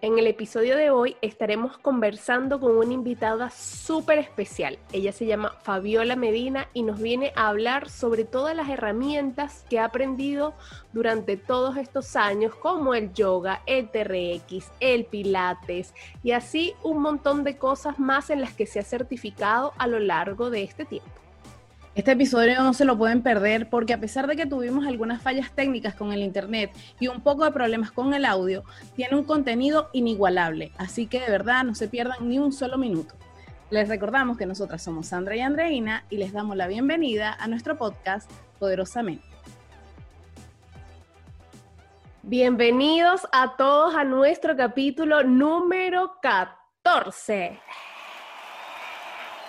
En el episodio de hoy estaremos conversando con una invitada súper especial. Ella se llama Fabiola Medina y nos viene a hablar sobre todas las herramientas que ha aprendido durante todos estos años, como el yoga, el TRX, el Pilates y así un montón de cosas más en las que se ha certificado a lo largo de este tiempo. Este episodio no se lo pueden perder porque a pesar de que tuvimos algunas fallas técnicas con el internet y un poco de problemas con el audio, tiene un contenido inigualable, así que de verdad no se pierdan ni un solo minuto. Les recordamos que nosotras somos Sandra y Andreina y les damos la bienvenida a nuestro podcast Poderosamente. Bienvenidos a todos a nuestro capítulo número 14.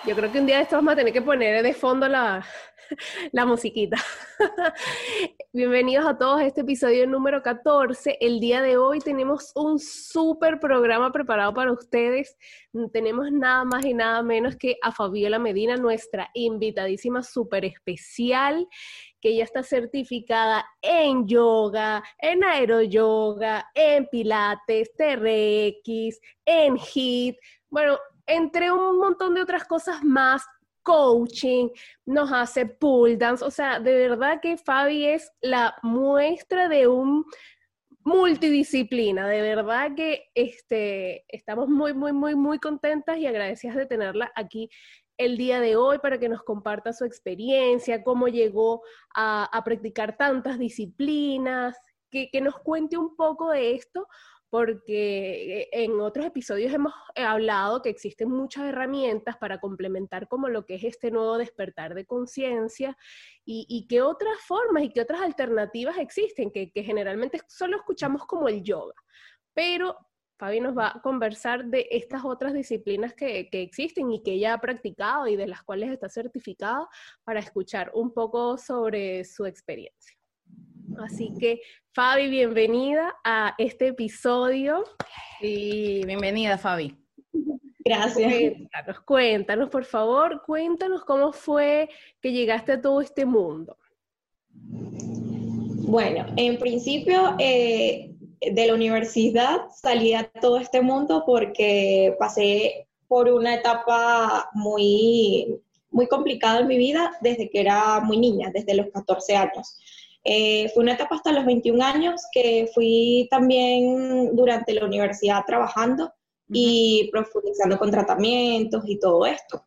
Yo creo que un día de estos vamos a tener que poner de fondo la, la musiquita. Bienvenidos a todos a este episodio número 14. El día de hoy tenemos un súper programa preparado para ustedes. Tenemos nada más y nada menos que a Fabiola Medina, nuestra invitadísima súper especial, que ya está certificada en yoga, en aeroyoga, en pilates, TRX, en HIT. Bueno, entre un montón de otras cosas más, coaching, nos hace pull dance, o sea, de verdad que Fabi es la muestra de un multidisciplina, de verdad que este, estamos muy, muy, muy, muy contentas y agradecidas de tenerla aquí el día de hoy para que nos comparta su experiencia, cómo llegó a, practicar tantas disciplinas, que, que, nos cuente un poco de esto, porque eh, en otros episodios hemos eh, hablado que existen muchas herramientas para complementar como lo que es este nuevo despertar de conciencia y, qué otras formas y qué otras alternativas existen, que, generalmente solo escuchamos como el yoga. Pero Fabi nos va a conversar de estas otras disciplinas que, que, existen y que ella ha practicado y de las cuales está certificada para escuchar un poco sobre su experiencia. Así que, Fabi, bienvenida a este episodio. Y bienvenida, Fabi. Gracias. Cuéntanos, cuéntanos, por favor, cuéntanos cómo fue que llegaste a todo este mundo. Bueno, en principio eh, de la universidad salí a todo este mundo porque pasé por una etapa muy, muy complicada en mi vida desde que era muy niña, desde los 14 años. Eh, fue una etapa hasta los 21 años que fui también durante la universidad trabajando y profundizando con tratamientos y todo esto.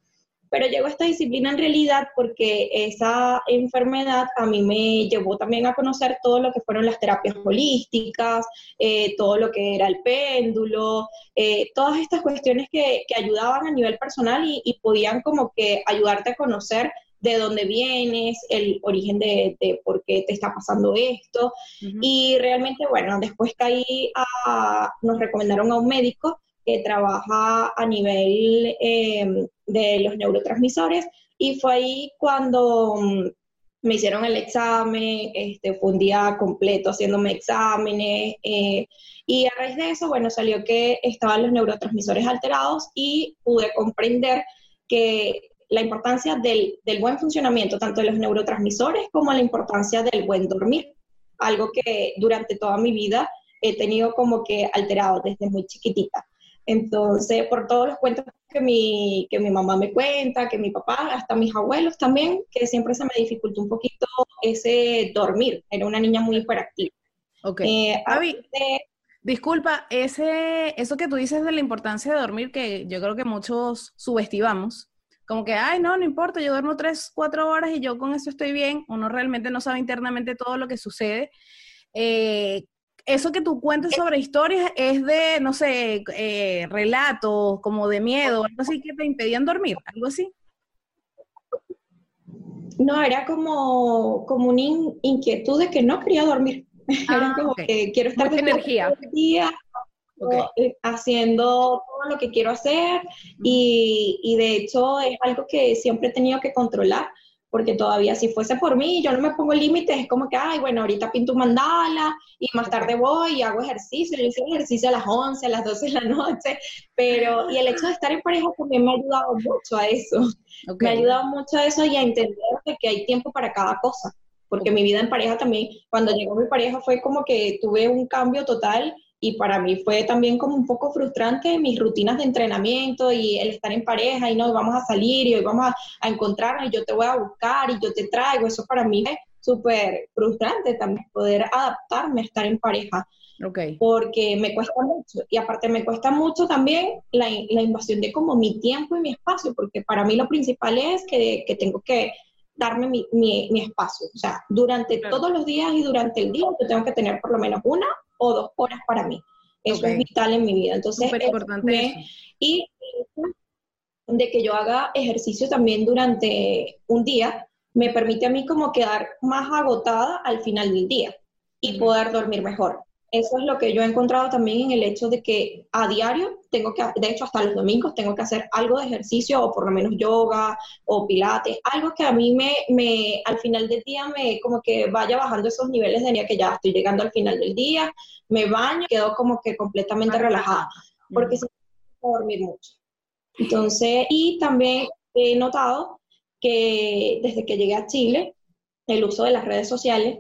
Pero llegó esta disciplina en realidad porque esa enfermedad a mí me llevó también a conocer todo lo que fueron las terapias holísticas, eh, todo lo que era el péndulo, eh, todas estas cuestiones que, que, ayudaban a nivel personal y, y podían como que ayudarte a conocer de dónde vienes, el origen de, por qué te está pasando esto. Y realmente, bueno, después caí a, nos recomendaron a un médico que trabaja a nivel em, de los neurotransmisores y fue ahí cuando mm, me hicieron el examen, este, fue un día completo haciéndome exámenes eh, y a raíz de eso, bueno, salió que estaban los neurotransmisores alterados y pude comprender que la importancia del, buen funcionamiento tanto de los neurotransmisores como la importancia del buen dormir, algo que durante toda mi vida he tenido como que alterado desde muy chiquitita. Entonces, por todos los cuentos que mi, que mi mamá me cuenta, que mi papá, hasta mis abuelos también, que siempre se me dificultó un poquito ese dormir. Era una niña muy hiperactiva. Ok. Eh, disculpa, ese, eso que tú dices de la importancia de dormir, que yo creo que muchos subestimamos, como que, ay, no, no importa, yo duermo tres, cuatro horas y yo con eso estoy bien. Uno realmente no sabe internamente todo lo que sucede. Eh, eso que tú cuentes sobre historias es de, no sé, eh, relatos como de miedo, algo así que te impedían dormir, algo así. No, era como, como una inquietud de que no quería dormir. era ah, como que quiero estar con energía. Día, eh, haciendo todo lo que quiero hacer y, y, de hecho es algo que siempre he tenido que controlar porque todavía si fuese por mí, yo no me pongo límites, es como que, ay, bueno, ahorita pinto un mandala y más tarde voy y hago ejercicio, yo hice ejercicio a las 11, a las 12 de la noche, pero, y el hecho de estar en pareja también me ha ayudado mucho a eso, me ha ayudado mucho a eso y a entender que hay tiempo para cada cosa, porque mi vida en pareja también, cuando llegó mi pareja fue como que tuve un cambio total y para mí fue también como un poco frustrante mis rutinas de entrenamiento y el estar en pareja y no, vamos a salir y hoy vamos a, a encontrarnos y yo te voy a buscar y yo te traigo, eso para mí es súper frustrante también poder adaptarme a estar en pareja. Okay. Porque me cuesta mucho. Y aparte me cuesta mucho también la, la, invasión de como mi tiempo y mi espacio, porque para mí lo principal es que, que tengo que darme mi, mi, espacio. O sea, durante todos los días y durante el día yo tengo que tener por lo menos una o dos horas para mí. Eso es vital en mi vida. Entonces, Súper importante. y de que yo haga ejercicio también durante un día, me permite a mí como quedar más agotada al final del día y poder dormir mejor. Eso es lo que yo he encontrado también en el hecho de que a diario tengo que, de hecho hasta los domingos tengo que hacer algo de ejercicio o por lo menos yoga o pilates, algo que a mí me, me al final del día me como que vaya bajando esos niveles de día que ya estoy llegando al final del día, me baño, quedo como que completamente relajada, porque si no dormir mucho. Entonces, y también he notado que desde que llegué a Chile, el uso de las redes sociales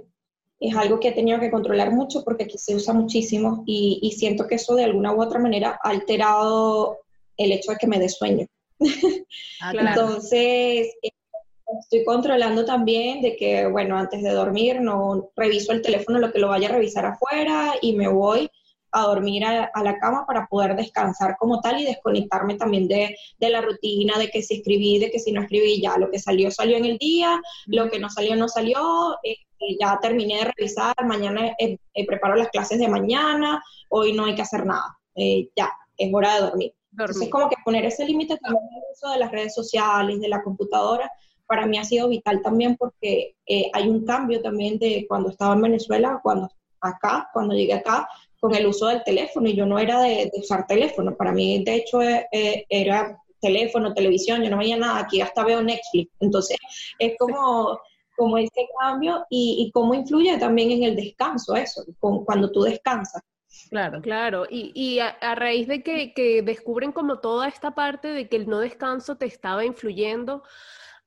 es algo que he tenido que controlar mucho porque aquí se usa muchísimo y, siento que eso de alguna u otra manera ha alterado el hecho de que me dé sueño. Ah, Entonces, estoy controlando también de que, bueno, antes de dormir no reviso el teléfono, lo que lo vaya a revisar afuera y me voy a dormir a, la cama para poder descansar como tal y desconectarme también de, la rutina, de que si escribí, de que si no escribí, ya lo que salió salió en el día, lo que no salió no salió, este, ya terminé de revisar, mañana preparo las clases de mañana, hoy no hay que hacer nada, eh, ya, es hora de dormir. Entonces, como que poner ese límite también el uso de las redes sociales, de la computadora, para mí ha sido vital también porque eh, hay un cambio también de cuando estaba en Venezuela, cuando acá, cuando llegué acá, con el uso del teléfono y yo no era de, usar teléfono. Para mí, de hecho, eh, eh, era teléfono, televisión, yo no veía nada, aquí hasta veo Netflix. Entonces, es como, como ese cambio y, cómo influye también en el descanso eso, con, cuando tú descansas. Claro, claro. Y, y a, raíz de que, que descubren como toda esta parte de que el no descanso te estaba influyendo,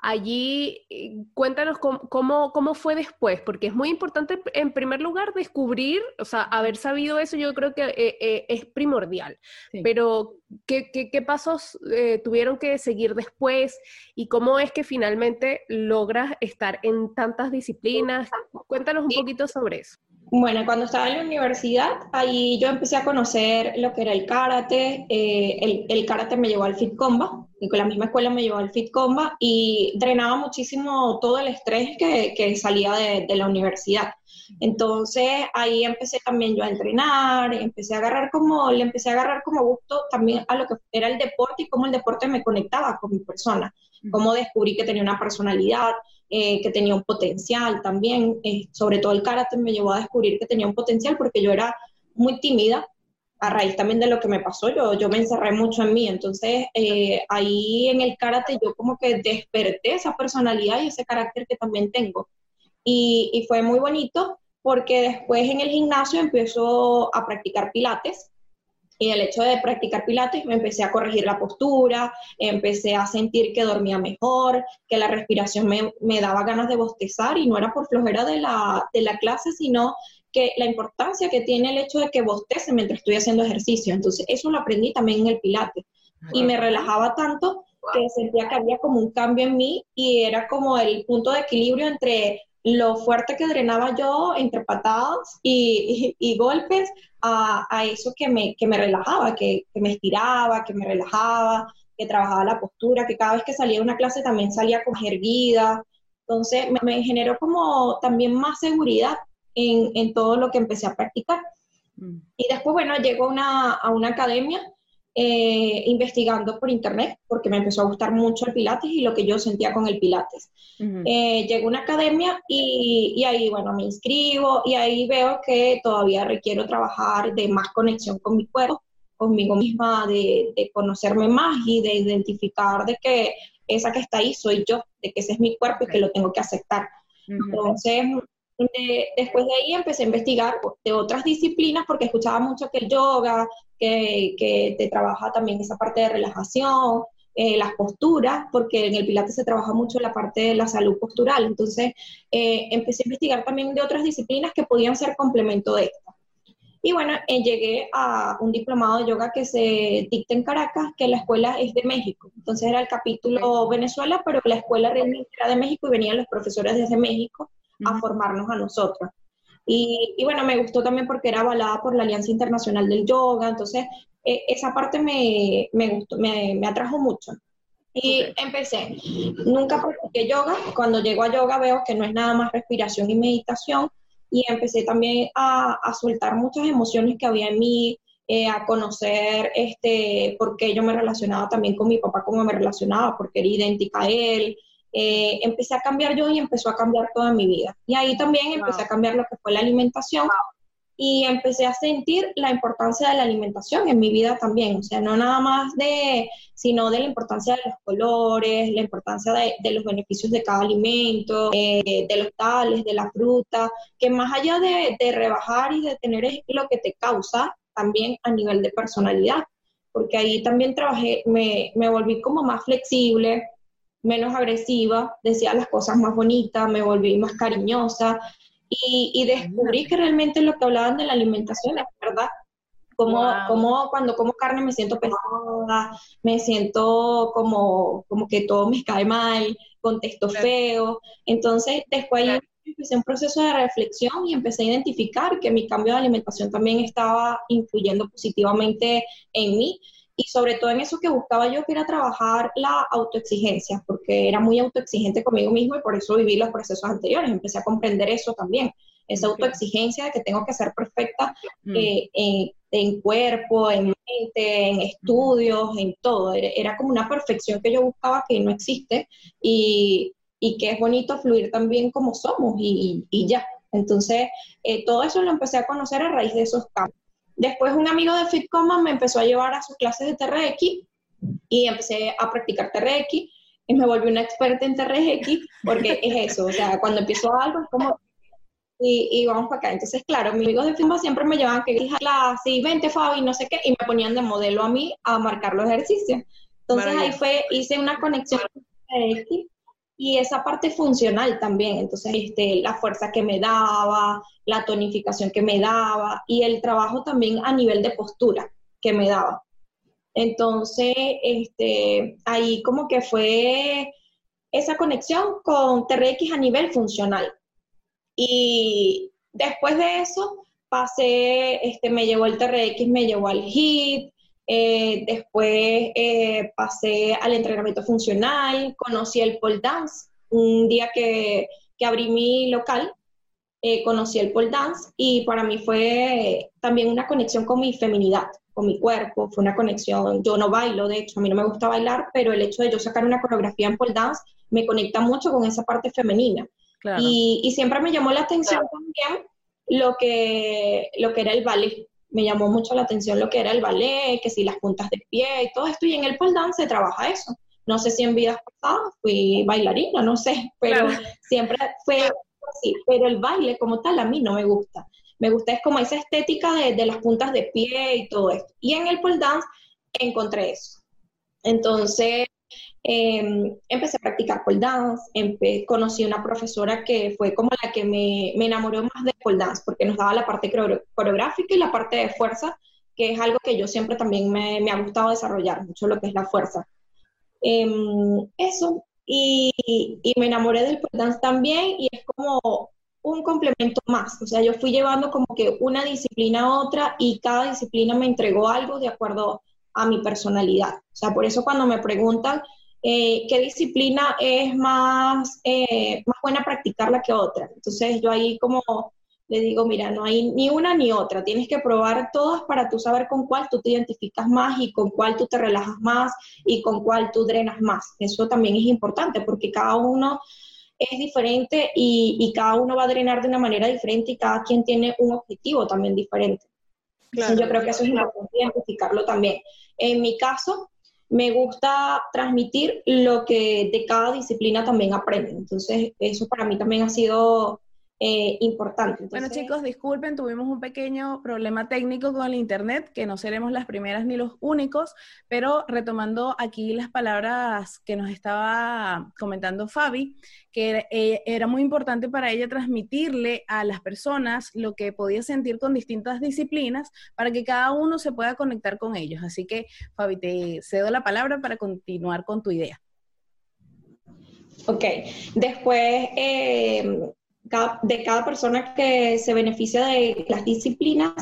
Allí, eh, cuéntanos cómo, cómo, fue después, porque es muy importante, en primer lugar, descubrir, o sea, haber sabido eso yo creo que eh, eh, es primordial, pero ¿qué, qué, pasos tuvieron que seguir después y cómo es que finalmente logras estar en tantas disciplinas? Cuéntanos un poquito sobre eso. Bueno, cuando estaba en la universidad, ahí yo empecé a conocer lo que era el karate. Eh, el, karate me llevó al Fit Comba, y con la misma escuela me llevó al Fit Comba y drenaba muchísimo todo el estrés que, que salía de, de, la universidad. Entonces ahí empecé también yo a entrenar, empecé a agarrar como, le empecé a agarrar como gusto también a lo que era el deporte y cómo el deporte me conectaba con mi persona, cómo descubrí que tenía una personalidad, eh, que tenía un potencial también, eh, sobre todo el karate me llevó a descubrir que tenía un potencial porque yo era muy tímida, a raíz también de lo que me pasó, yo, yo me encerré mucho en mí, entonces eh, ahí en el karate yo como que desperté esa personalidad y ese carácter que también tengo. Y, y fue muy bonito porque después en el gimnasio empezó a practicar pilates y el hecho de practicar pilates me empecé a corregir la postura, empecé a sentir que dormía mejor, que la respiración me, me daba ganas de bostezar y no era por flojera de la, de la clase, sino que la importancia que tiene el hecho de que bostece mientras estoy haciendo ejercicio. Entonces, eso lo aprendí también en el pilates. Y me relajaba tanto que sentía que había como un cambio en mí y era como el punto de equilibrio entre lo fuerte que drenaba yo entre patadas y, y, golpes a, a, eso que me, que me relajaba, que, que, me estiraba, que me relajaba, que trabajaba la postura, que cada vez que salía de una clase también salía con erguida. Entonces me, me, generó como también más seguridad en, en, todo lo que empecé a practicar. Mm. Y después, bueno, llego una, a una academia eh, investigando por internet, porque me empezó a gustar mucho el Pilates y lo que yo sentía con el Pilates. Eh, llego a una academia y, y, ahí, bueno, me inscribo y ahí veo que todavía requiero trabajar de más conexión con mi cuerpo, conmigo misma, de, de conocerme más y de identificar de que esa que está ahí soy yo, de que ese es mi cuerpo y que lo tengo que aceptar. Entonces, después de ahí empecé a investigar de otras disciplinas porque escuchaba mucho que el yoga, que, que te trabaja también esa parte de relajación, eh, las posturas, porque en el Pilates se trabaja mucho la parte de la salud postural. Entonces, eh, empecé a investigar también de otras disciplinas que podían ser complemento de esta. Y bueno, eh, llegué a un diplomado de yoga que se dicta en Caracas, que la escuela es de México. Entonces era el capítulo Venezuela, pero la escuela realmente era de México y venían los profesores desde México a formarnos a nosotros. Y, y, bueno, me gustó también porque era avalada por la Alianza Internacional del Yoga, entonces eh, esa parte me, me, gustó, me, me atrajo mucho. Y empecé. Nunca practiqué yoga. Cuando llego a yoga veo que no es nada más respiración y meditación. Y empecé también a, a soltar muchas emociones que había en mí, eh, a conocer este, por qué yo me relacionaba también con mi papá, cómo me relacionaba, porque era idéntica a él. Eh, empecé a cambiar yo y empezó a cambiar toda mi vida. Y ahí también empecé a cambiar lo que fue la alimentación y empecé a sentir la importancia de la alimentación en mi vida también, o sea, no nada más de, sino de la importancia de los colores, la importancia de, los beneficios de cada alimento, eh, de los tales, de la fruta, que más allá de, rebajar y de tener lo que te causa, también a nivel de personalidad, porque ahí también trabajé, me, me volví como más flexible, menos agresiva, decía las cosas más bonitas, me volví más cariñosa, y, descubrí que realmente lo que hablaban de la alimentación es verdad. Como, como cuando como carne me siento pesada, me siento como, como que todo me cae mal, contesto feo. Entonces, después ahí empecé un proceso de reflexión y empecé a identificar que mi cambio de alimentación también estaba influyendo positivamente en mí y sobre todo en eso que buscaba yo, que era trabajar la autoexigencia, porque era muy autoexigente conmigo mismo y por eso viví los procesos anteriores, empecé a comprender eso también, esa autoexigencia de que tengo que ser perfecta mm. eh, en, cuerpo, en mente, en estudios, en todo, era, como una perfección que yo buscaba que no existe y, y que es bonito fluir también como somos y, y ya. Entonces, eh, todo eso lo empecé a conocer a raíz de esos cambios. Después un amigo de FitCommand me empezó a llevar a sus clases de TRX y empecé a practicar TRX y me volví una experta en TRX porque es eso, o sea, cuando empiezo algo es como y, vamos para acá. Entonces, claro, mis amigos de FitCommand siempre me llevaban que dije clase y vente Fabi, no sé qué, y me ponían de modelo a mí a marcar los ejercicios. Entonces ahí fue, hice una conexión con TRX y esa parte funcional también, entonces este, la fuerza que me daba, la tonificación que me daba y el trabajo también a nivel de postura que me daba. Entonces, este, ahí como que fue esa conexión con TRX a nivel funcional. Y después de eso, pasé, este, me llevó el TRX, me llevó al HIT, eh, después eh, pasé al entrenamiento funcional, conocí el pole dance. Un día que, que abrí mi local, eh, conocí el pole dance y para mí fue también una conexión con mi feminidad, con mi cuerpo, fue una conexión. Yo no bailo, de hecho, a mí no me gusta bailar, pero el hecho de yo sacar una coreografía en pole dance me conecta mucho con esa parte femenina. Y, y, siempre me llamó la atención también lo que, lo que era el ballet me llamó mucho la atención lo que era el ballet, que si las puntas de pie y todo esto, y en el pole dance se trabaja eso. No sé si en vidas pasadas fui bailarina, no sé, pero siempre fue así. Pero el baile como tal a mí no me gusta. Me gusta es como esa estética de, de las puntas de pie y todo esto. Y en el pole dance encontré eso. Entonces, Em, empecé a practicar pole dance, conocí una profesora que fue como la que me, me, enamoró más de pole dance, porque nos daba la parte coreográfica y la parte de fuerza, que es algo que yo siempre también me, me ha gustado desarrollar, mucho lo que es la fuerza. Em, eso, y, y, me enamoré del pole dance también, y es como un complemento más, o sea, yo fui llevando como que una disciplina a otra, y cada disciplina me entregó algo de acuerdo a mi personalidad. O sea, por eso cuando me preguntan eh, qué disciplina es más, eh, más buena practicarla que otra. Entonces yo ahí como le digo, mira, no hay ni una ni otra, tienes que probar todas para tú saber con cuál tú te identificas más y con cuál tú te relajas más y con cuál tú drenas más. Eso también es importante porque cada uno es diferente y, cada uno va a drenar de una manera diferente y cada quien tiene un objetivo también diferente. yo creo que eso es importante identificarlo también. En mi caso, me gusta transmitir lo que de cada disciplina también aprende. Entonces, eso para mí también ha sido eh, importante. bueno chicos, disculpen, tuvimos un pequeño problema técnico con el Internet, que no seremos las primeras ni los únicos, pero retomando aquí las palabras que nos estaba comentando Fabi, que eh, era muy importante para ella transmitirle a las personas lo que podía sentir con distintas disciplinas para que cada uno se pueda conectar con ellos. Así que, Fabi, te cedo la palabra para continuar con tu idea. Ok, después eh, de cada persona que se beneficia de las disciplinas,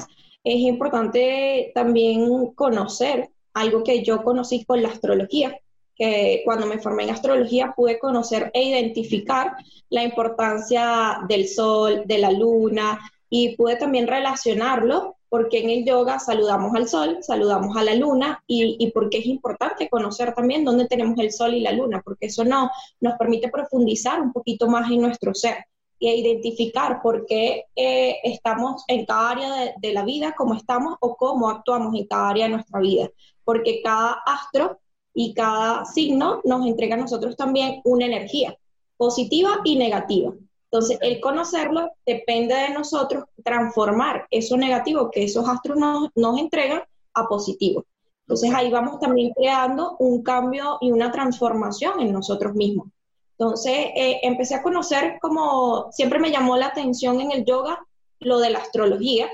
es importante también conocer algo que yo conocí con la astrología, que cuando me formé en astrología pude conocer e identificar la importancia del sol, de la luna, y pude también relacionarlo porque en el yoga saludamos al sol, saludamos a la luna y, y porque es importante conocer también dónde tenemos el sol y la luna, porque eso no, nos permite profundizar un poquito más en nuestro ser e identificar por qué eh, estamos en cada área de, la vida, cómo estamos o cómo actuamos en cada área de nuestra vida. Porque cada astro y cada signo nos entrega a nosotros también una energía positiva y negativa. Entonces, el conocerlo depende de nosotros transformar eso negativo que esos astros nos, nos entregan a positivo. Entonces, ahí vamos también creando un cambio y una transformación en nosotros mismos. Entonces, eh, empecé a conocer como siempre me llamó la atención en el yoga lo de la astrología.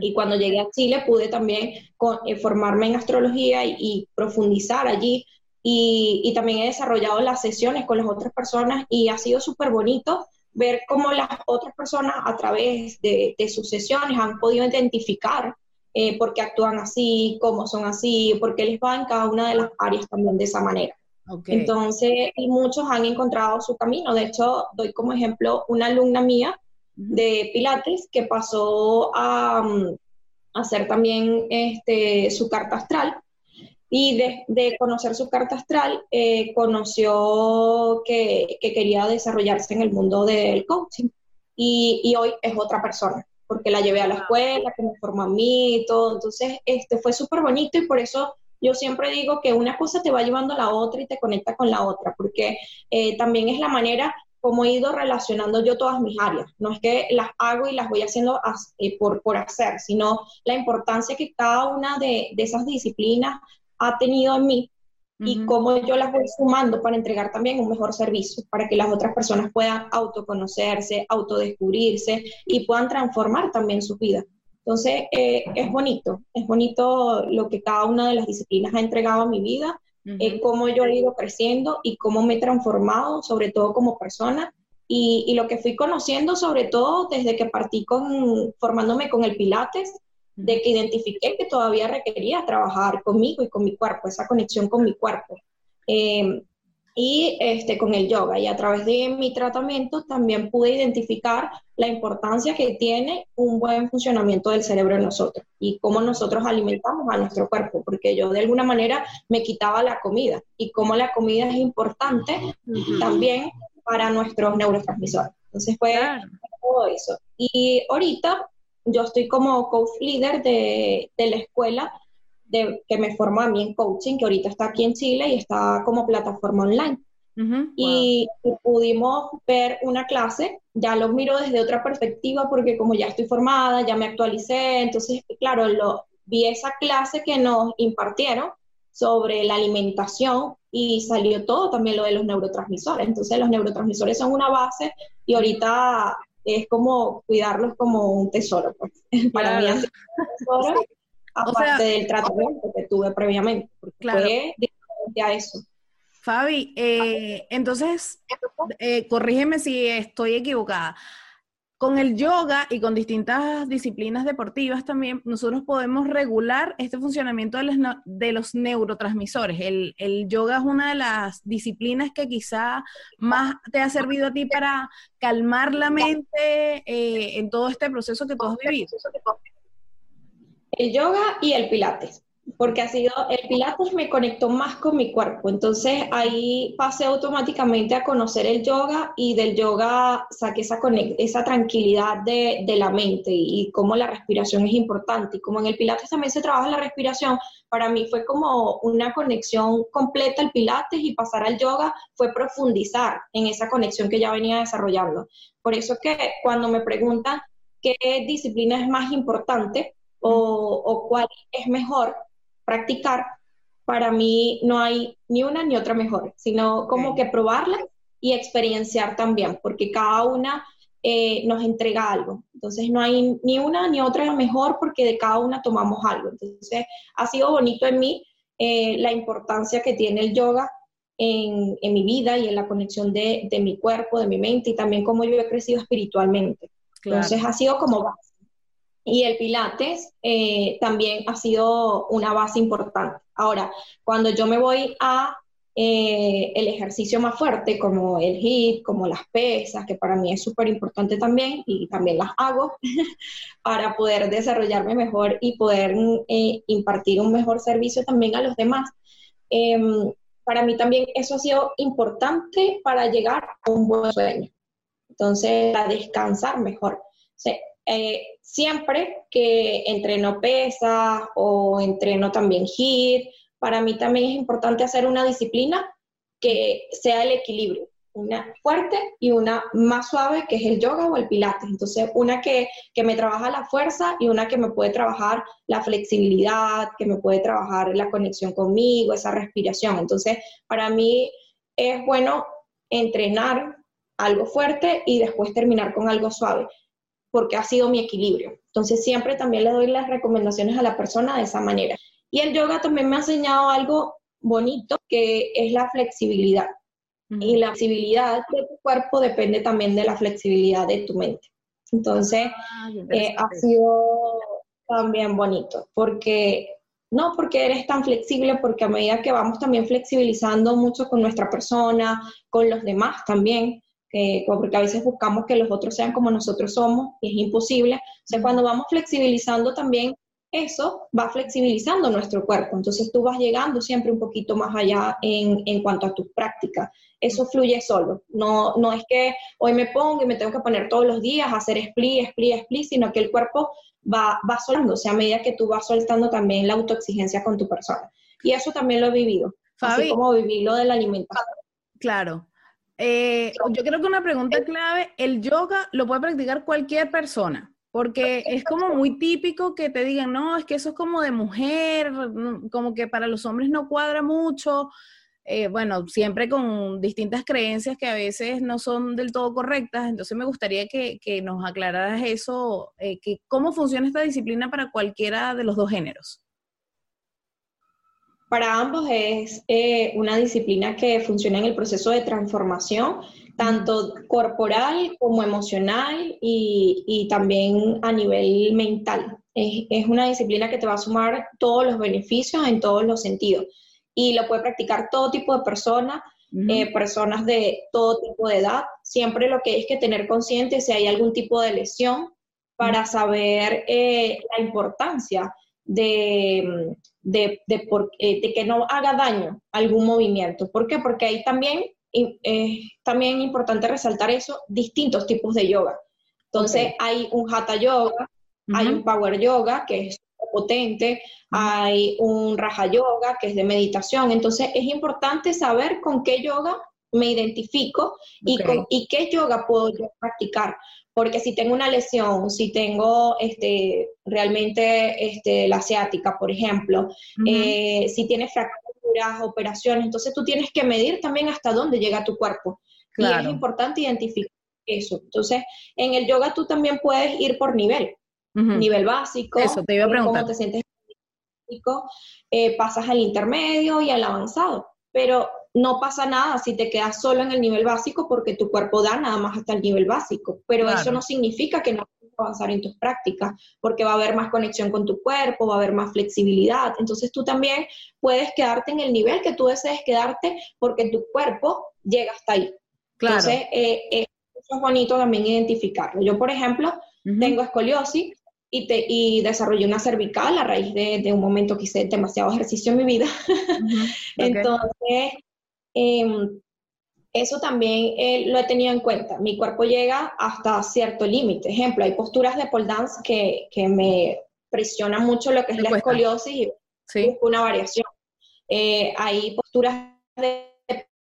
Y cuando llegué a Chile pude también eh, formarme en astrología y, profundizar allí. Y, también he desarrollado las sesiones con las otras personas y ha sido súper bonito ver cómo las otras personas a través de, sus sesiones han podido identificar eh, por qué actúan así, cómo son así, por qué les va en cada una de las áreas también de esa manera. Entonces, y muchos han encontrado su camino. De hecho, doy como ejemplo una alumna mía de Pilates que pasó a, mm, hacer también este, su carta astral. Y de, conocer su carta astral, eh, conoció que, quería desarrollarse en el mundo del coaching. Y, y, hoy es otra persona, porque la llevé a la escuela, que me formó a mí y todo. Entonces, este, fue súper bonito y por eso yo siempre digo que una cosa te va llevando a la otra y te conecta con la otra, porque eh, también es la manera como he ido relacionando yo todas mis áreas. No es que las hago y las voy haciendo eh, por, por hacer, sino la importancia que cada una de, esas disciplinas ha tenido en mí y cómo yo las voy sumando para entregar también un mejor servicio, para que las otras personas puedan autoconocerse, autodescubrirse y puedan transformar también su vida. Entonces, eh, es bonito, es bonito lo que cada una de las disciplinas ha entregado a mi vida, eh, cómo yo he ido creciendo y cómo me he transformado, sobre todo como persona, y, lo que fui conociendo, sobre todo desde que partí con, formándome con el Pilates, de que identifiqué que todavía requería trabajar conmigo y con mi cuerpo, esa conexión con mi cuerpo. Eh, y este, con el yoga. Y a través de mi tratamiento también pude identificar la importancia que tiene un buen funcionamiento del cerebro en nosotros y cómo nosotros alimentamos a nuestro cuerpo, porque yo de alguna manera me quitaba la comida y cómo la comida es importante también para nuestros neurotransmisores. Entonces fue todo eso. Y ahorita yo estoy como coach leader de, de la escuela que me formó a mí en coaching, que ahorita está aquí en Chile y está como plataforma online. y, pudimos ver una clase, ya lo miro desde otra perspectiva porque como ya estoy formada, ya me actualicé, entonces, claro, lo, vi esa clase que nos impartieron sobre la alimentación y salió todo también lo de los neurotransmisores. Entonces los neurotransmisores son una base y ahorita es como cuidarlos como un tesoro. Pues. Para mí es un tesoro aparte del tratamiento que tuve previamente, porque claro. fue diferente a eso. Fabi, eh, entonces, eh, corrígeme si estoy equivocada. Con el yoga y con distintas disciplinas deportivas también, nosotros podemos regular este funcionamiento de los, de los neurotransmisores. El, el, yoga es una de las disciplinas que quizá más te ha servido a ti para calmar la mente eh, en todo este proceso que tú has vivido el yoga y el pilates. porque ha sido, el Pilates me conectó más con mi cuerpo, entonces ahí pasé automáticamente a conocer el yoga y del yoga saqué esa, esa tranquilidad de, de la mente y, cómo la respiración es importante. Y como en el Pilates también se trabaja la respiración, para mí fue como una conexión completa el Pilates y pasar al yoga fue profundizar en esa conexión que ya venía desarrollando. Por eso que cuando me preguntan qué disciplina es más importante o, o cuál es mejor, practicar, para mí no hay ni una ni otra mejor, sino como que probarla y experienciar también, porque cada una eh, nos entrega algo. Entonces no hay ni una ni otra mejor porque de cada una tomamos algo. Entonces ha sido bonito en mí eh, la importancia que tiene el yoga en, en, mi vida y en la conexión de, de, mi cuerpo, de mi mente y también cómo yo he crecido espiritualmente. Entonces ha sido como y el Pilates eh, también ha sido una base importante. Ahora, cuando yo me voy a eh, el ejercicio más fuerte, como el HIIT, como las pesas, que para mí es súper importante también, y también las hago, para poder desarrollarme mejor y poder eh, impartir un mejor servicio también a los demás. Em, para mí también eso ha sido importante para llegar a un buen sueño. Entonces, a descansar mejor. Eh, siempre que entreno pesas o entreno también HIIT, para mí también es importante hacer una disciplina que sea el equilibrio, una fuerte y una más suave, que es el yoga o el pilates. Entonces, una que, que me trabaja la fuerza y una que me puede trabajar la flexibilidad, que me puede trabajar la conexión conmigo, esa respiración. Entonces, para mí es bueno entrenar algo fuerte y después terminar con algo suave porque ha sido mi equilibrio. Entonces siempre también le doy las recomendaciones a la persona de esa manera. Y el yoga también me ha enseñado algo bonito, que es la flexibilidad. Y la flexibilidad de tu cuerpo depende también de la flexibilidad de tu mente. Entonces, ah, eh, ha sido también bonito, porque no porque eres tan flexible, porque a medida que vamos también flexibilizando mucho con nuestra persona, con los demás también, porque a veces buscamos que los otros sean como nosotros somos y es imposible. O sea, cuando vamos flexibilizando también eso, va flexibilizando nuestro cuerpo. Entonces tú vas llegando siempre un poquito más allá en, en cuanto a tus prácticas. Eso fluye solo. No, no es que hoy me pongo y me tengo que poner todos los días a hacer split, split, split, sino que el cuerpo va, va soltando, o sea, a medida que tú vas soltando también la autoexigencia con tu persona. Y eso también lo he vivido, así como viví lo de la alimentación. Claro. Eh, yo creo que una pregunta clave, el yoga lo puede practicar cualquier persona, porque es como muy típico que te digan, no, es que eso es como de mujer, mm, como que para los hombres no cuadra mucho. Eh, bueno, siempre con distintas creencias que a veces no son del todo correctas, entonces me gustaría que, nos aclararas eso, eh, que cómo funciona esta disciplina para cualquiera de los dos géneros. Para ambos es eh, una disciplina que funciona en el proceso de transformación, tanto corporal como emocional y, también a nivel mental. Es, una disciplina que te va a sumar todos los beneficios en todos los sentidos y lo puede practicar todo tipo de personas, eh, personas de todo tipo de edad. Siempre lo que hay es que tener consciente si hay algún tipo de lesión para saber eh, la importancia de, de, eh, de, que no haga daño algún movimiento. ¿Por qué? Porque ahí también es eh, también importante resaltar eso, distintos tipos de yoga. Entonces hay un hatha yoga, hay un power yoga que es potente, hay un raja yoga que es de meditación. Entonces es importante saber con qué yoga me identifico y, con, y qué yoga puedo yo practicar porque si tengo una lesión, si tengo este, realmente este, la asiática, por ejemplo, eh, si tienes fracturas, operaciones, entonces tú tienes que medir también hasta dónde llega tu cuerpo. Y es importante identificar eso. Entonces, en el yoga tú también puedes ir por nivel, nivel básico. Eso te iba a preguntar. Cómo te sientes eh, pasas al intermedio y al avanzado. Pero no pasa nada si te quedas solo en el nivel básico porque tu cuerpo da nada más hasta el nivel básico, pero eso no significa que no puedas avanzar en tus prácticas, porque va a haber más conexión con tu cuerpo, va a haber más flexibilidad, entonces tú también puedes quedarte en el nivel que tú desees quedarte porque tu cuerpo llega hasta ahí. Claro. Entonces, eh, eh, eso es bonito también identificarlo. Yo, por ejemplo, tengo escoliosis, y, te, y desarrollé una cervical a raíz de, un momento que hice demasiado ejercicio en mi vida. Entonces, em, eso también eh, lo he tenido en cuenta. Mi cuerpo llega hasta cierto límite. Ejemplo, hay posturas de pole dance que, que me presionan mucho lo que es la escoliosis y busco una variación. Eh, hay posturas de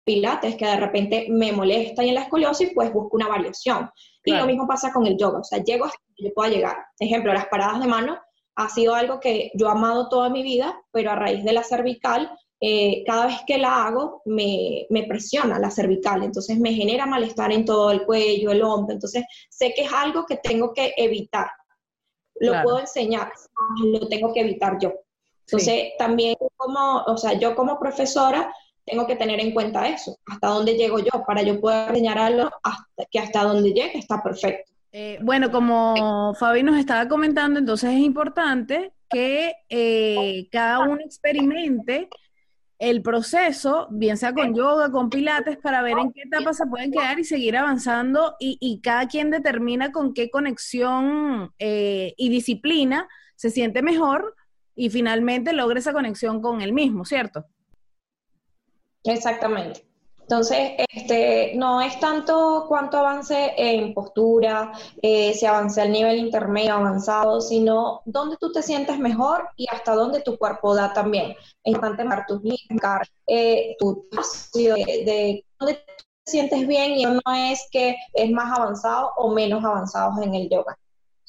pilates que de repente me molesta y en la escoliosis pues busco una variación. Y lo mismo pasa con el yoga, o sea, llego hasta donde yo pueda llegar. Ejemplo, las paradas de mano ha sido algo que yo he amado toda mi vida, pero a raíz de la cervical, eh, cada vez que la hago me, me, presiona la cervical, entonces me genera malestar en todo el cuello, el hombro, entonces sé que es algo que tengo que evitar. Lo puedo enseñar, lo tengo que evitar yo. Entonces, también como, o sea, yo como profesora tengo que tener en cuenta eso, hasta dónde llego yo, para yo poder señalarlo hasta, que hasta donde llegue está perfecto. Eh, bueno, como Fabi nos estaba comentando, entonces es importante que eh, cada uno experimente el proceso, bien sea con yoga, con pilates, para ver en qué etapa se pueden quedar y seguir avanzando y, cada quien determina con qué conexión eh, y disciplina se siente mejor y finalmente logra esa conexión con él mismo, ¿cierto? Exactamente. Entonces, este, no es tanto cuánto avance en postura, eh, si avance al nivel intermedio avanzado, sino dónde tú te sientes mejor y hasta dónde tu cuerpo da también. Es importante marcar tus límites, eh, tu espacio de, dónde te sientes bien y no es que es más avanzado o menos avanzado en el yoga.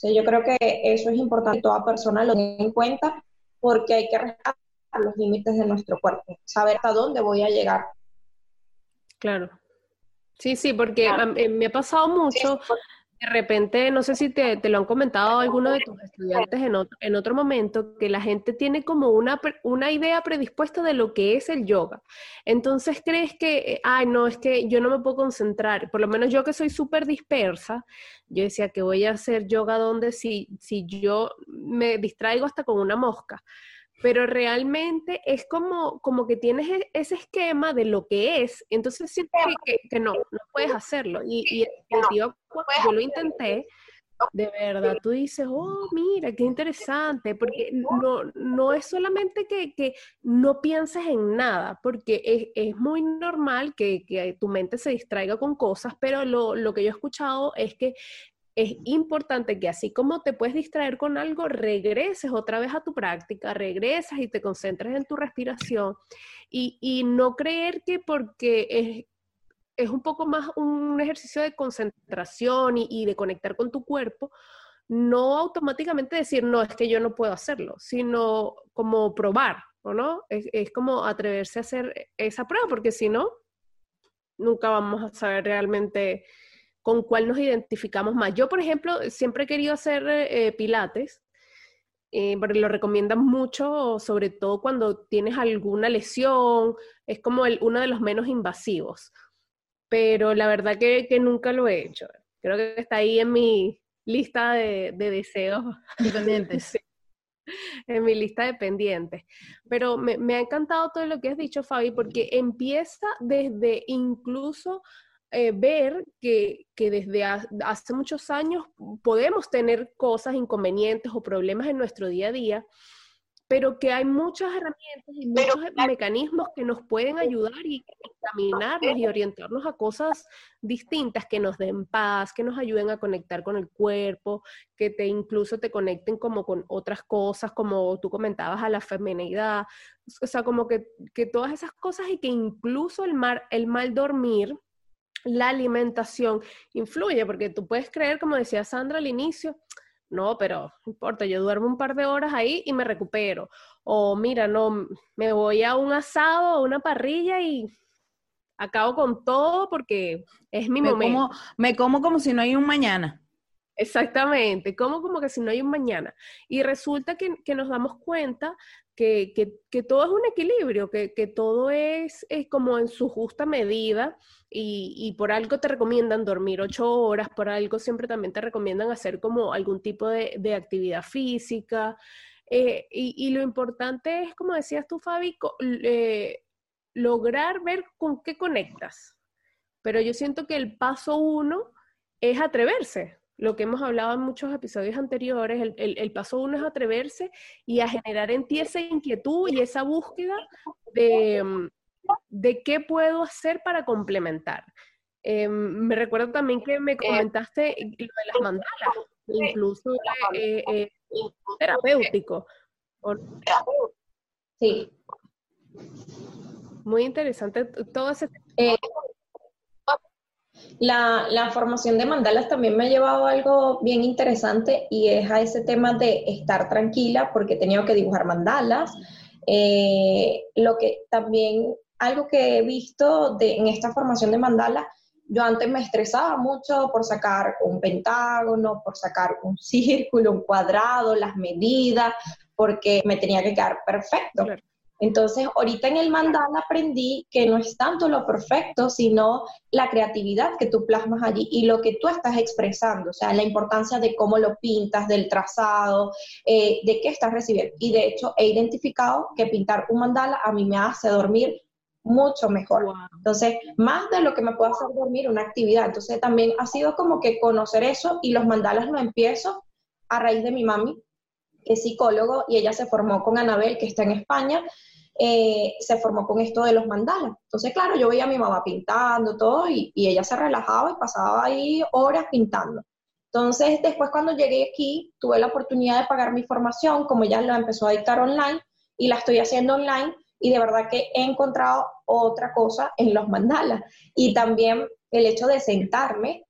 O yo creo que eso es importante que toda persona lo tenga en cuenta porque hay que respetar los límites de nuestro cuerpo, saber hasta dónde voy a llegar. Claro. Sí, sí, porque eh, me ha pasado mucho, de repente, no sé si te, lo han comentado algunos de tus estudiantes en otro, en otro momento, que la gente tiene como una, una idea predispuesta de lo que es el yoga. Entonces crees que, eh, ay, no, es que yo no me puedo concentrar, por lo menos yo que soy súper dispersa, yo decía que voy a hacer yoga donde si, si yo me distraigo hasta con una mosca pero realmente es como, como que tienes e, ese esquema de lo que es, entonces siempre que, que no, no puedes hacerlo. Y, y yo, yo lo intenté, de verdad, tú dices, oh, mira, qué interesante, porque no, no es solamente que, que no pienses en nada, porque es, es muy normal que, que, tu mente se distraiga con cosas, pero lo, lo que yo he escuchado es que es importante que así como te puedes distraer con algo, regreses otra vez a tu práctica, regresas y te concentres en tu respiración y, no creer que porque es, es, un poco más un ejercicio de concentración y, de conectar con tu cuerpo, no automáticamente decir, no, es que yo no puedo hacerlo, sino como probar, ¿o no? Es, es como atreverse a hacer esa prueba, porque si no, nunca vamos a saber realmente con cuál nos identificamos más. Yo, por ejemplo, siempre he querido hacer eh, pilates, eh, porque lo recomiendan mucho, sobre todo cuando tienes alguna lesión, es como el, uno de los menos invasivos. Pero la verdad que, nunca lo he hecho. Creo que está ahí en mi lista de, deseos. Pendientes. en mi lista de pendientes. Pero me, me ha encantado todo lo que has dicho, Fabi, porque empieza desde incluso eh, ver que, desde hace muchos años podemos tener cosas, inconvenientes o problemas en nuestro día a día, pero que hay muchas herramientas y muchos mecanismos que nos pueden ayudar y caminarnos y orientarnos a cosas distintas que nos den paz, que nos ayuden a conectar con el cuerpo, que te incluso te conecten como con otras cosas, como tú comentabas a la feminidad, o sea, como que, que todas esas cosas y que incluso el, mar, el mal dormir, la alimentación influye, porque tú puedes creer, como decía Sandra al inicio, no, pero no importa, yo duermo un par de horas ahí y me recupero. O mira, no, me voy a un asado, a una parrilla y acabo con todo porque es mi momento. me como como si no hay un mañana. Exactamente, como como que si no hay un mañana. Y resulta que, nos damos cuenta que, todo es un equilibrio, que, todo es, es, como en su justa medida y, por algo te recomiendan dormir ocho horas, por algo siempre también te recomiendan hacer como algún tipo de, actividad física. Eh, y, lo importante es, como decías tú, Fabi, eh, lograr ver con qué conectas. Pero yo siento que el paso uno es atreverse, lo que hemos hablado en muchos episodios anteriores, el, paso uno es atreverse y a generar en ti esa inquietud y esa búsqueda de, de qué puedo hacer para complementar. Eh, me recuerdo también que me comentaste lo de las mandalas, incluso eh, eh, terapéutico. Sí. Muy interesante todo ese la, la, formación de mandalas también me ha llevado a algo bien interesante y es a ese tema de estar tranquila porque he tenido que dibujar mandalas. Eh, lo que también, algo que he visto de, en esta formación de mandalas, yo antes me estresaba mucho por sacar un pentágono, por sacar un círculo, un cuadrado, las medidas, porque me tenía que quedar perfecto. Entonces, ahorita en el mandala aprendí que no es tanto lo perfecto, sino la creatividad que tú plasmas allí y lo que tú estás expresando, o sea, la importancia de cómo lo pintas, del trazado, eh, de qué estás recibiendo. Y de hecho, he identificado que pintar un mandala a mí me hace dormir mucho mejor. Entonces, más de lo que me puede hacer dormir una actividad. Entonces, también ha sido como que conocer eso y los mandalas lo empiezo a raíz de mi mami, que es psicólogo, y ella se formó con Anabel, que está en España, eh, se formó con esto de los mandalas. Entonces, claro, yo veía a mi mamá pintando todo y, ella se relajaba y pasaba ahí horas pintando. Entonces, después cuando llegué aquí, tuve la oportunidad de pagar mi formación, como ella la empezó a dictar online y la estoy haciendo online y de verdad que he encontrado otra cosa en los mandalas. Y también el hecho de sentarme,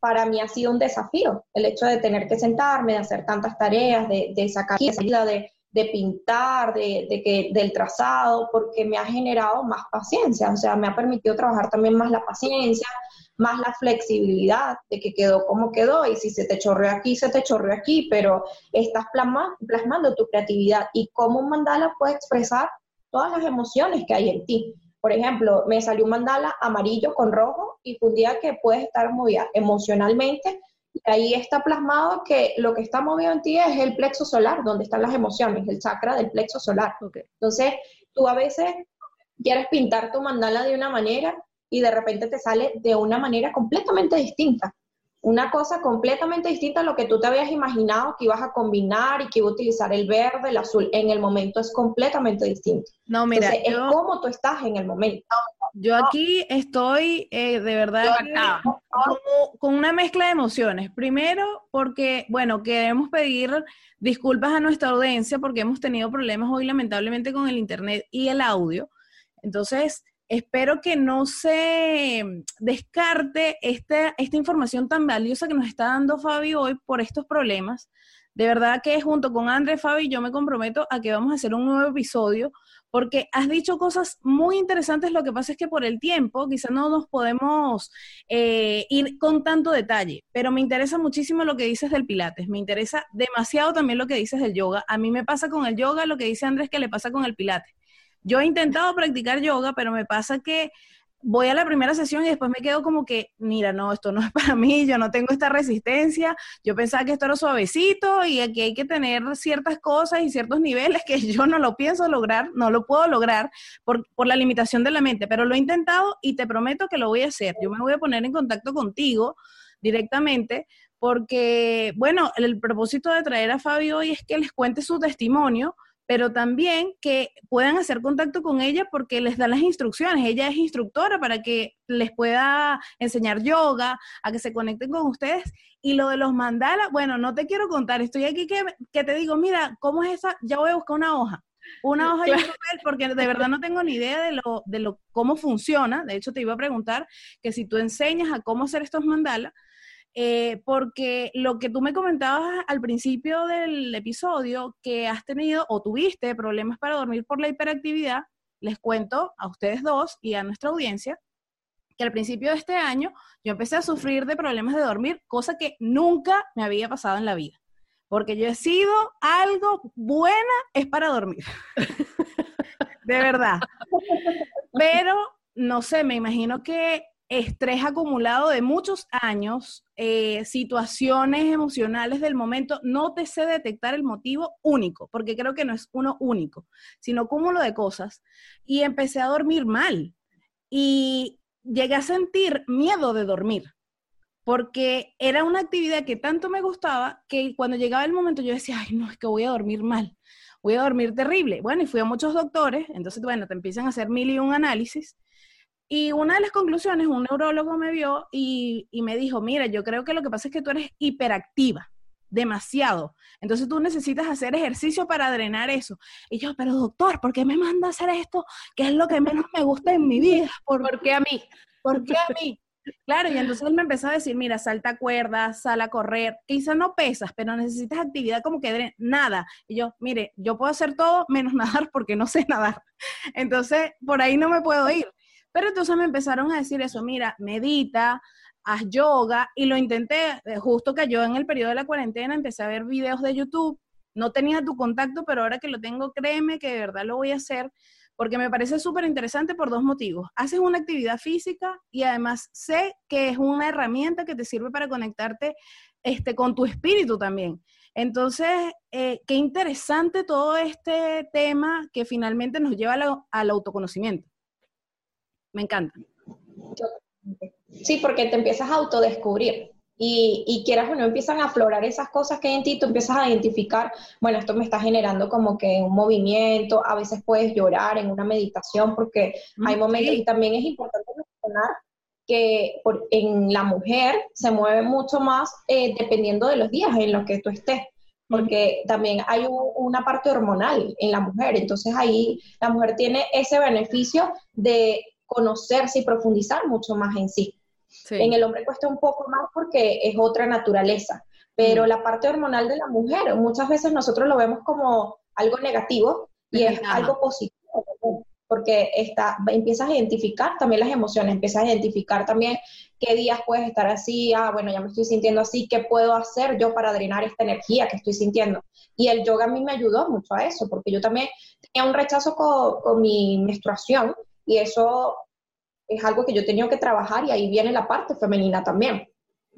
para mí ha sido un desafío, el hecho de tener que sentarme, de hacer tantas tareas, de, de sacar de, de pintar, de, que, del trazado, porque me ha generado más paciencia, o sea, me ha permitido trabajar también más la paciencia, más la flexibilidad de que quedó como quedó. Y si se te chorreó aquí, se te chorreó aquí, pero estás plasmando tu creatividad. Y cómo un mandala puede expresar todas las emociones que hay en ti. Por ejemplo, me salió un mandala amarillo con rojo y fue un día que puedes estar muy emocionalmente ahí está plasmado que lo que está movido en ti es el plexo solar, donde están las emociones, el chakra del plexo solar. Entonces, tú a veces quieres pintar tu mandala de una manera y de repente te sale de una manera completamente distinta una cosa completamente distinta a lo que tú te habías imaginado que ibas a combinar y que iba a utilizar el verde, el azul. En el momento es completamente distinto. No, mira, es como tú estás en el momento. Yo aquí estoy eh, de verdad con una mezcla de emociones. Primero, porque, bueno, queremos pedir disculpas a nuestra audiencia porque hemos tenido problemas hoy lamentablemente con el internet y el audio. Entonces, espero que no se descarte esta, esta información tan valiosa que nos está dando Fabi hoy por estos problemas. De verdad que junto con André, Fabi, yo me comprometo a que vamos a hacer un nuevo episodio porque has dicho cosas muy interesantes. Lo que pasa es que por el tiempo quizás no nos podemos eh, ir con tanto detalle, pero me interesa muchísimo lo que dices del Pilates. Me interesa demasiado también lo que dices del yoga. A mí me pasa con el yoga lo que dice Andrés que le pasa con el Pilates. Yo he intentado practicar yoga, pero me pasa que voy a la primera sesión y después me quedo como que, mira, no, esto no es para mí, yo no tengo esta resistencia, yo pensaba que esto era suavecito y aquí hay que tener ciertas cosas y ciertos niveles que yo no lo pienso lograr, no lo puedo lograr por, por la limitación de la mente, pero lo he intentado y te prometo que lo voy a hacer. Yo me voy a poner en contacto contigo directamente porque, bueno, el propósito de traer a Fabio hoy es que les cuente su testimonio pero también que puedan hacer contacto con ella porque les dan las instrucciones. Ella es instructora para que les pueda enseñar yoga, a que se conecten con ustedes. Y lo de los mandalas, bueno, no te quiero contar, estoy aquí que, que te digo, mira, ¿cómo es esa? Ya voy a buscar una hoja. Una hoja y un papel, porque de verdad no tengo ni idea de lo, de lo, cómo funciona. De hecho, te iba a preguntar que si tú enseñas a cómo hacer estos mandalas, eh, porque lo que tú me comentabas al principio del episodio, que has tenido o tuviste problemas para dormir por la hiperactividad, les cuento a ustedes dos y a nuestra audiencia que al principio de este año yo empecé a sufrir de problemas de dormir, cosa que nunca me había pasado en la vida. Porque yo he sido algo buena es para dormir. de verdad. Pero, no sé, me imagino que estrés acumulado de muchos años, eh, situaciones emocionales del momento, no te sé detectar el motivo único, porque creo que no es uno único, sino cúmulo de cosas. Y empecé a dormir mal y llegué a sentir miedo de dormir. porque era una actividad que tanto me gustaba que cuando llegaba el momento yo decía, ay, no, es que voy a dormir mal, voy a dormir terrible. Bueno, y fui a muchos doctores, entonces, bueno, te empiezan a hacer mil y un análisis. Y una de las conclusiones, un neurólogo me vio y, y me dijo, mira, yo creo que lo que pasa es que tú eres hiperactiva demasiado. Entonces tú necesitas hacer ejercicio para drenar eso. Y yo, pero doctor, ¿por qué me manda a hacer esto? ¿Qué es lo que menos me gusta en mi vida? ¿Por, qué a mí? ¿Por qué a mí? Claro, y entonces él me empezó a decir, mira, salta cuerdas, sal a correr, quizá no pesas, pero necesitas actividad como que nada. Y yo, mire, yo puedo hacer todo menos nadar porque no sé nadar. Entonces, por ahí no me puedo ir. Pero entonces me empezaron a decir eso, mira, medita, haz yoga y lo intenté, eh, justo que yo en el periodo de la cuarentena empecé a ver videos de YouTube, no tenía tu contacto, pero ahora que lo tengo, créeme que de verdad lo voy a hacer porque me parece súper interesante por dos motivos. Haces una actividad física y además sé que es una herramienta que te sirve para conectarte este, con tu espíritu también. Entonces, eh, qué interesante todo este tema que finalmente nos lleva al autoconocimiento. Me encanta. Sí, porque te empiezas a autodescubrir. Y, y, quieras o no, empiezan a aflorar esas cosas que hay en ti, tú empiezas a identificar, bueno, esto me está generando como que un movimiento, a veces puedes llorar en una meditación porque hay momentos, y también es importante mencionar que en la mujer se mueve mucho más eh, dependiendo de los días en los que tú estés, porque también hay una parte hormonal en la mujer, entonces ahí la mujer tiene ese beneficio de conocerse y profundizar mucho más en sí. En el hombre cuesta un poco más porque es otra naturaleza, pero la parte hormonal de la mujer muchas veces nosotros lo vemos como algo negativo y es algo positivo, porque está, empiezas a identificar también las emociones, empiezas a identificar también qué días puedes estar así, ah, bueno, ya me estoy sintiendo así, qué puedo hacer yo para drenar esta energía que estoy sintiendo. Y el yoga a mí me ayudó mucho a eso, porque yo también tenía un rechazo con, con mi menstruación y eso es algo que yo he tenido que trabajar y ahí viene la parte femenina también.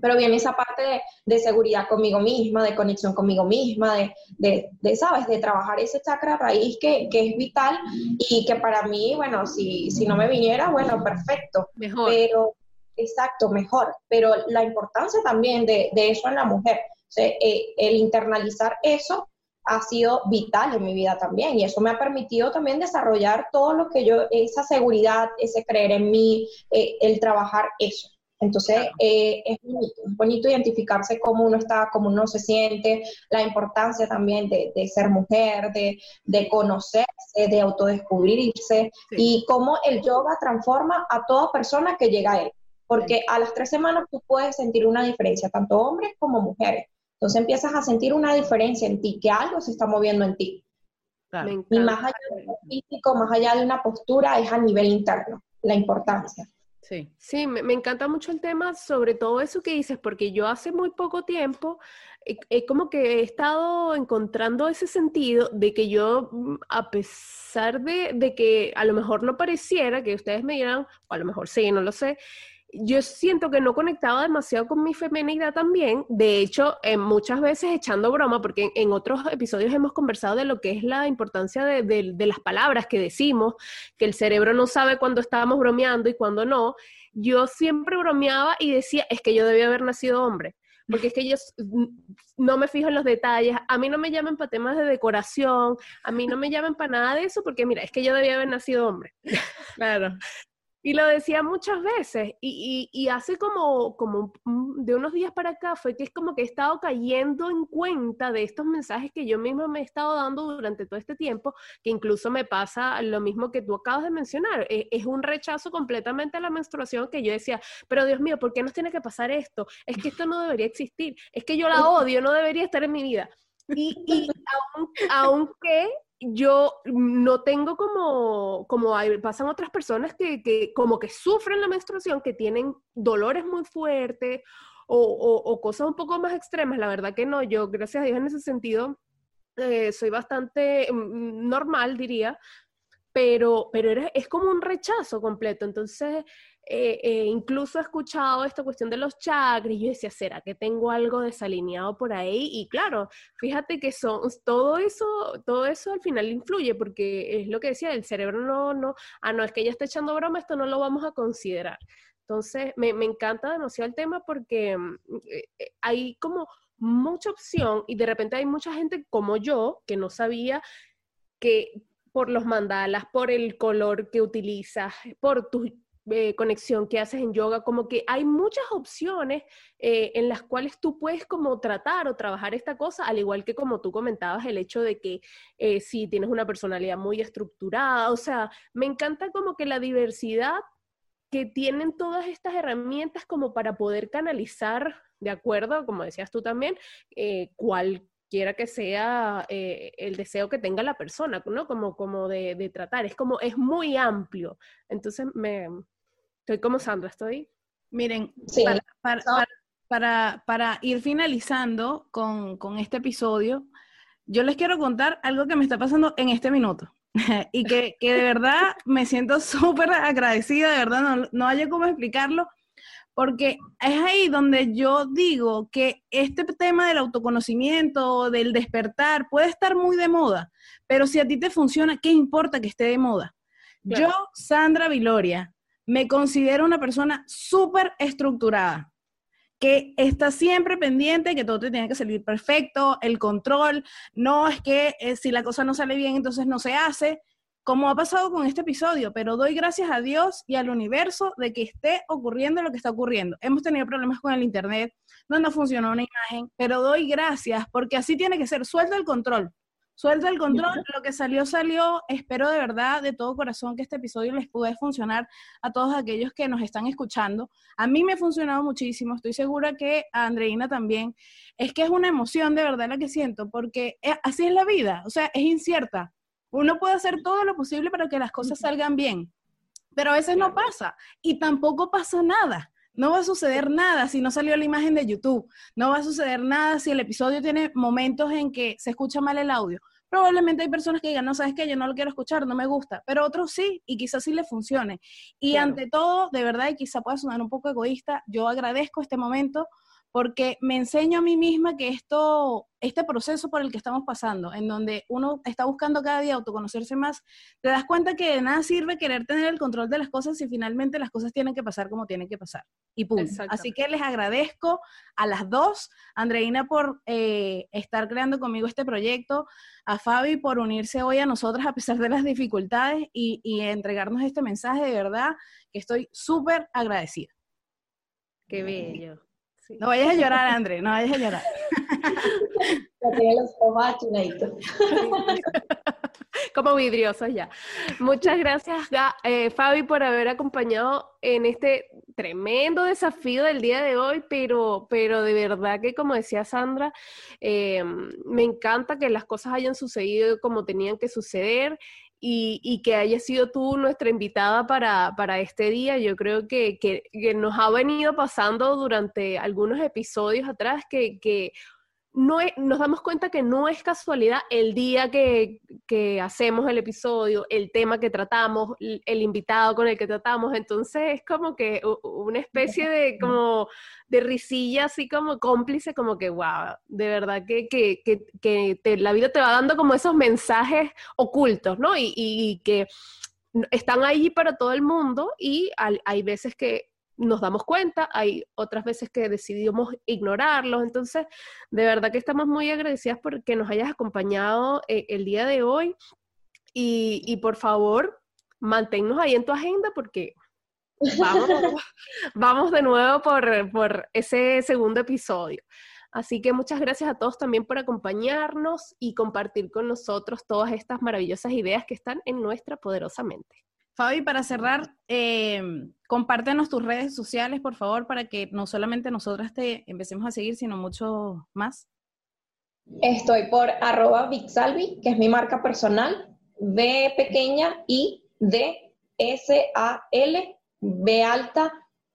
Pero viene esa parte de, seguridad conmigo misma, de conexión conmigo misma, de, de, ¿sabes? De trabajar ese chakra raíz que, que, es vital y que para mí, bueno, si, si no me viniera, bueno, perfecto. Mejor. Pero, exacto, mejor. Pero la importancia también de, eso en la mujer, eh, el internalizar eso ha sido vital en mi vida también y eso me ha permitido también desarrollar todo lo que yo, esa seguridad, ese creer en mí, eh, el trabajar eso. Entonces, eh, es bonito, es bonito identificarse cómo uno está, cómo uno se siente, la importancia también de, ser mujer, de, de, conocerse, de autodescubrirse y cómo el yoga transforma a toda persona que llega a él. Porque a las tres semanas tú puedes sentir una diferencia, tanto hombres como mujeres. Entonces empiezas a sentir una diferencia en ti, que algo se está moviendo en ti. Y más allá de lo físico, más allá de una postura, es a nivel interno, la importancia. Sí, sí me, encanta mucho el tema sobre todo eso que dices, porque yo hace muy poco tiempo eh, como que he estado encontrando ese sentido de que yo, mm, a pesar de, de, que a lo mejor no pareciera, que ustedes me dirán, o a lo mejor sí, no lo sé, yo siento que no conectaba demasiado con mi feminidad también. De hecho, muchas veces echando broma, porque en, otros episodios hemos conversado de lo que es la importancia de, las palabras que decimos, que el cerebro no sabe cuándo estábamos bromeando y cuándo no. Yo siempre bromeaba y decía, es que yo debía haber nacido hombre. Porque es que yo no me fijo en los detalles, a mí no me llaman para temas de decoración, a mí no me llaman para nada de eso, porque mira, es que yo debía haber nacido hombre. Claro. Y lo decía muchas veces, y, y, hace como, como de unos días para acá fue que es como que he estado cayendo en cuenta de estos mensajes que yo misma me he estado dando durante todo este tiempo, que incluso me pasa lo mismo que tú acabas de mencionar, e, es un rechazo completamente a la menstruación que yo decía, pero Dios mío, ¿por qué nos tiene que pasar esto? Es que esto no debería existir, es que yo la odio, no debería estar en mi vida. Y, y aunque yo no tengo como, como pasan otras personas que, que, como que sufren la menstruación, que tienen dolores muy fuertes o, o, cosas un poco más extremas. La verdad que no, yo gracias a Dios en ese sentido eh, soy bastante mm, normal, diría, pero, pero es como un rechazo completo. Entonces, eh, eh, incluso he escuchado esta cuestión de los chakras y yo decía, ¿será que tengo algo desalineado por ahí? Y claro, fíjate que son, todo eso, todo eso al final influye porque es lo que decía, el cerebro no, no, ah, no, es que ella está echando broma, esto no lo vamos a considerar. Entonces, me, me encanta demasiado el tema porque mm, eh, hay como mucha opción y de repente hay mucha gente como yo que no sabía que por los mandalas, por el color que utilizas, por tu eh, conexión que haces en yoga, como que hay muchas opciones eh, en las cuales tú puedes como tratar o trabajar esta cosa, al igual que como tú comentabas el hecho de que eh, si tienes una personalidad muy estructurada, o sea, me encanta como que la diversidad que tienen todas estas herramientas como para poder canalizar, de acuerdo, como decías tú también, cuál quiera que sea eh, el deseo que tenga la persona, ¿no? Como, como de, tratar, es como, es muy amplio. Entonces, me, estoy como Sandra, estoy. Miren, para, para, ir finalizando con, con, este episodio, yo les quiero contar algo que me está pasando en este minuto. y que, que, de verdad me siento súper agradecida, de verdad, no, no hay cómo explicarlo, porque es ahí donde yo digo que este tema del autoconocimiento, del despertar, puede estar muy de moda, pero si a ti te funciona, ¿qué importa que esté de moda? Yo, Sandra Viloria, me considero una persona súper estructurada, que está siempre pendiente, que todo te tiene que salir perfecto, el control, no es que eh, si la cosa no sale bien, entonces no se hace como ha pasado con este episodio, pero doy gracias a Dios y al universo de que esté ocurriendo lo que está ocurriendo. Hemos tenido problemas con el Internet, no nos funcionó una imagen, pero doy gracias porque así tiene que ser. Suelta el control. Suelta el control, lo que salió, salió. Espero de verdad, de todo corazón, que este episodio les pueda funcionar a todos aquellos que nos están escuchando. A mí me ha funcionado muchísimo, estoy segura que a Andreina también. Es que es una emoción de verdad la que siento, porque eh, así es la vida, o sea, es incierta uno puede hacer todo lo posible para que las cosas salgan bien, pero a veces no pasa y tampoco pasa nada. No va a suceder nada si no salió la imagen de YouTube. No va a suceder nada si el episodio tiene momentos en que se escucha mal el audio. Probablemente hay personas que digan, no sabes qué, yo no lo quiero escuchar, no me gusta, pero otros sí, y quizás sí le funcione. Y ante todo, de verdad, y quizá pueda sonar un poco egoísta, yo agradezco este momento porque me enseño a mí misma que esto, este proceso por el que estamos pasando, en donde uno está buscando cada día autoconocerse más, te das cuenta que de nada sirve querer tener el control de las cosas si finalmente las cosas tienen que pasar como tienen que pasar. Y pum. Así que les agradezco a las dos, Andreina por eh, estar creando conmigo este proyecto, a Fabi por unirse hoy a nosotras a pesar de las dificultades y, y entregarnos este mensaje de verdad, que estoy súper agradecida. Qué bello. No vayas a llorar, André, no vayas a llorar. Como vidriosos ya. Muchas gracias, eh, Fabi, por haber acompañado en este tremendo desafío del día de hoy, pero, pero de verdad que, como decía Sandra, eh, me encanta que las cosas hayan sucedido como tenían que suceder y, que haya sido tú nuestra invitada para, para este día. Yo creo que, que, nos ha venido pasando durante algunos episodios atrás que, que no nos damos cuenta que no es casualidad el día que, hacemos el episodio, el tema que tratamos, el, invitado con el que tratamos. Entonces es como que una especie de como de risilla así como cómplice, como que wow, de verdad que, que, la vida te va dando como esos mensajes ocultos, ¿no? Y, y que están ahí para todo el mundo y hay veces que nos damos cuenta, hay otras veces que decidimos ignorarlos, entonces de verdad que estamos muy agradecidas por que nos hayas acompañado eh, el día de hoy y, por favor manténnos ahí en tu agenda porque vamos, vamos de nuevo por, por ese segundo episodio. Así que muchas gracias a todos también por acompañarnos y compartir con nosotros todas estas maravillosas ideas que están en nuestra poderosa mente. Fabi, para cerrar, eh, compártenos tus redes sociales, por favor, para que no solamente nosotras te empecemos a seguir, sino mucho más. Estoy por arroba Vixalvi, que es mi marca personal, B pequeña I D S A L B alta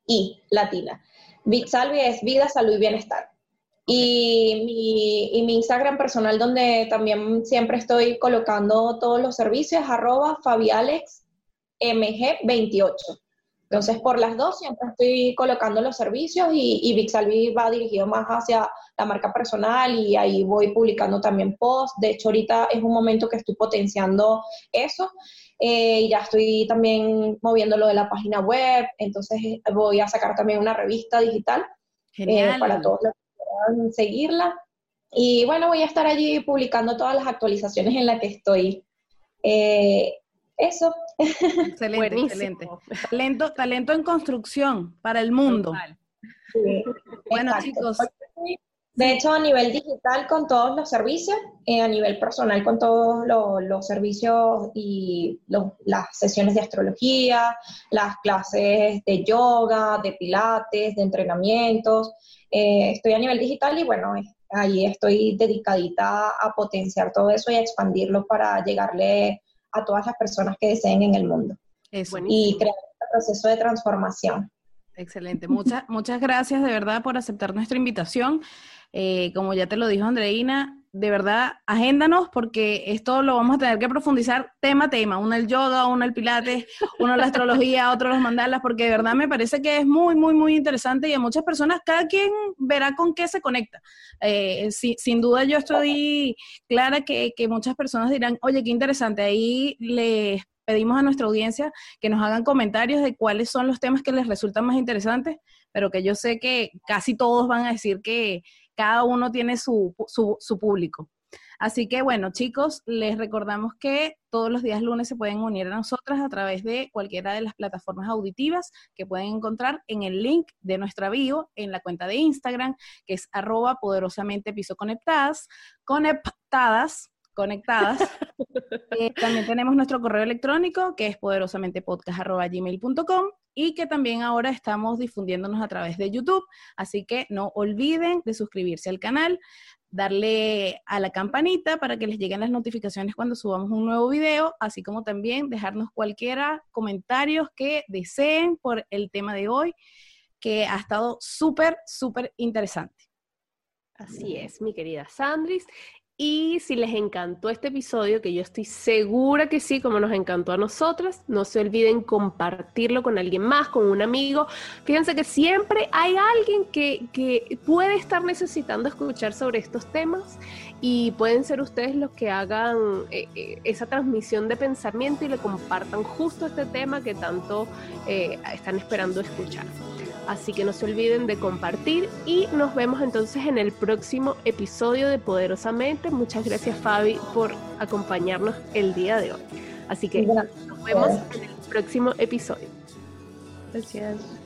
I latina. Vixalvi es vida, salud y bienestar. Y mi, y mi, Instagram personal, donde también siempre estoy colocando todos los servicios, arroba Fabialex MG28. Entonces, por las dos siempre estoy colocando los servicios y, y Vixalvi va dirigido más hacia la marca personal y ahí voy publicando también posts. De hecho, ahorita es un momento que estoy potenciando eso. Eh, ya estoy también moviendo lo de la página web, entonces voy a sacar también una revista digital para todos los que quieran seguirla. Y bueno, voy a estar allí publicando todas las actualizaciones en las que estoy. eso. Excelente, excelente. Talento, talento en construcción para el mundo. bueno, chicos. De hecho, a nivel digital con todos los servicios, eh, a nivel personal con todos los, servicios y las sesiones de astrología, las clases de yoga, de pilates, de entrenamientos. Eh, estoy a nivel digital y bueno, ahí estoy dedicadita a potenciar todo eso y a expandirlo para llegarle a todas las personas que deseen en el mundo. y crear este proceso de transformación. Excelente. Muchas, muchas gracias de verdad por aceptar nuestra invitación. Eh, como ya te lo dijo Andreina, de verdad, agéndanos porque esto lo vamos a tener que profundizar tema a tema, uno el yoga, uno el pilates, uno la astrología, otro los mandalas, porque de verdad me parece que es muy, muy, muy interesante y a muchas personas, cada quien verá con qué se conecta. Eh, sin duda yo estoy clara que, que muchas personas dirán, oye, qué interesante, ahí les pedimos a nuestra audiencia que nos hagan comentarios de cuáles son los temas que les resultan más interesantes, pero que yo sé que casi todos van a decir que cada uno tiene su, su, público. Así que bueno, chicos, les recordamos que todos los días lunes se pueden unir a nosotras a través de cualquiera de las plataformas auditivas que pueden encontrar en el link de nuestra bio en la cuenta de Instagram, que es arroba poderosamente conectadas, conectadas, conectadas. Eh, también tenemos nuestro correo electrónico, que es poderosamentepodcast.gmail.com y que también ahora estamos difundiéndonos a través de YouTube. Así que no olviden de suscribirse al canal, darle a la campanita para que les lleguen las notificaciones cuando subamos un nuevo video, así como también dejarnos cualquiera comentarios que deseen por el tema de hoy, que ha estado súper, súper interesante. Así es, mi querida Sandris. Y si les encantó este episodio, que yo estoy segura que sí, como nos encantó a nosotras, no se olviden compartirlo con alguien más, con un amigo. Fíjense que siempre hay alguien que, que puede estar necesitando escuchar sobre estos temas y pueden ser ustedes los que hagan eh, eh, esa transmisión de pensamiento y le compartan justo este tema que tanto eh, están esperando escuchar. Así que no se olviden de compartir y nos vemos entonces en el próximo episodio de Poderosamente. Muchas gracias Fabi por acompañarnos el día de hoy. Así que nos vemos en el próximo episodio. Gracias.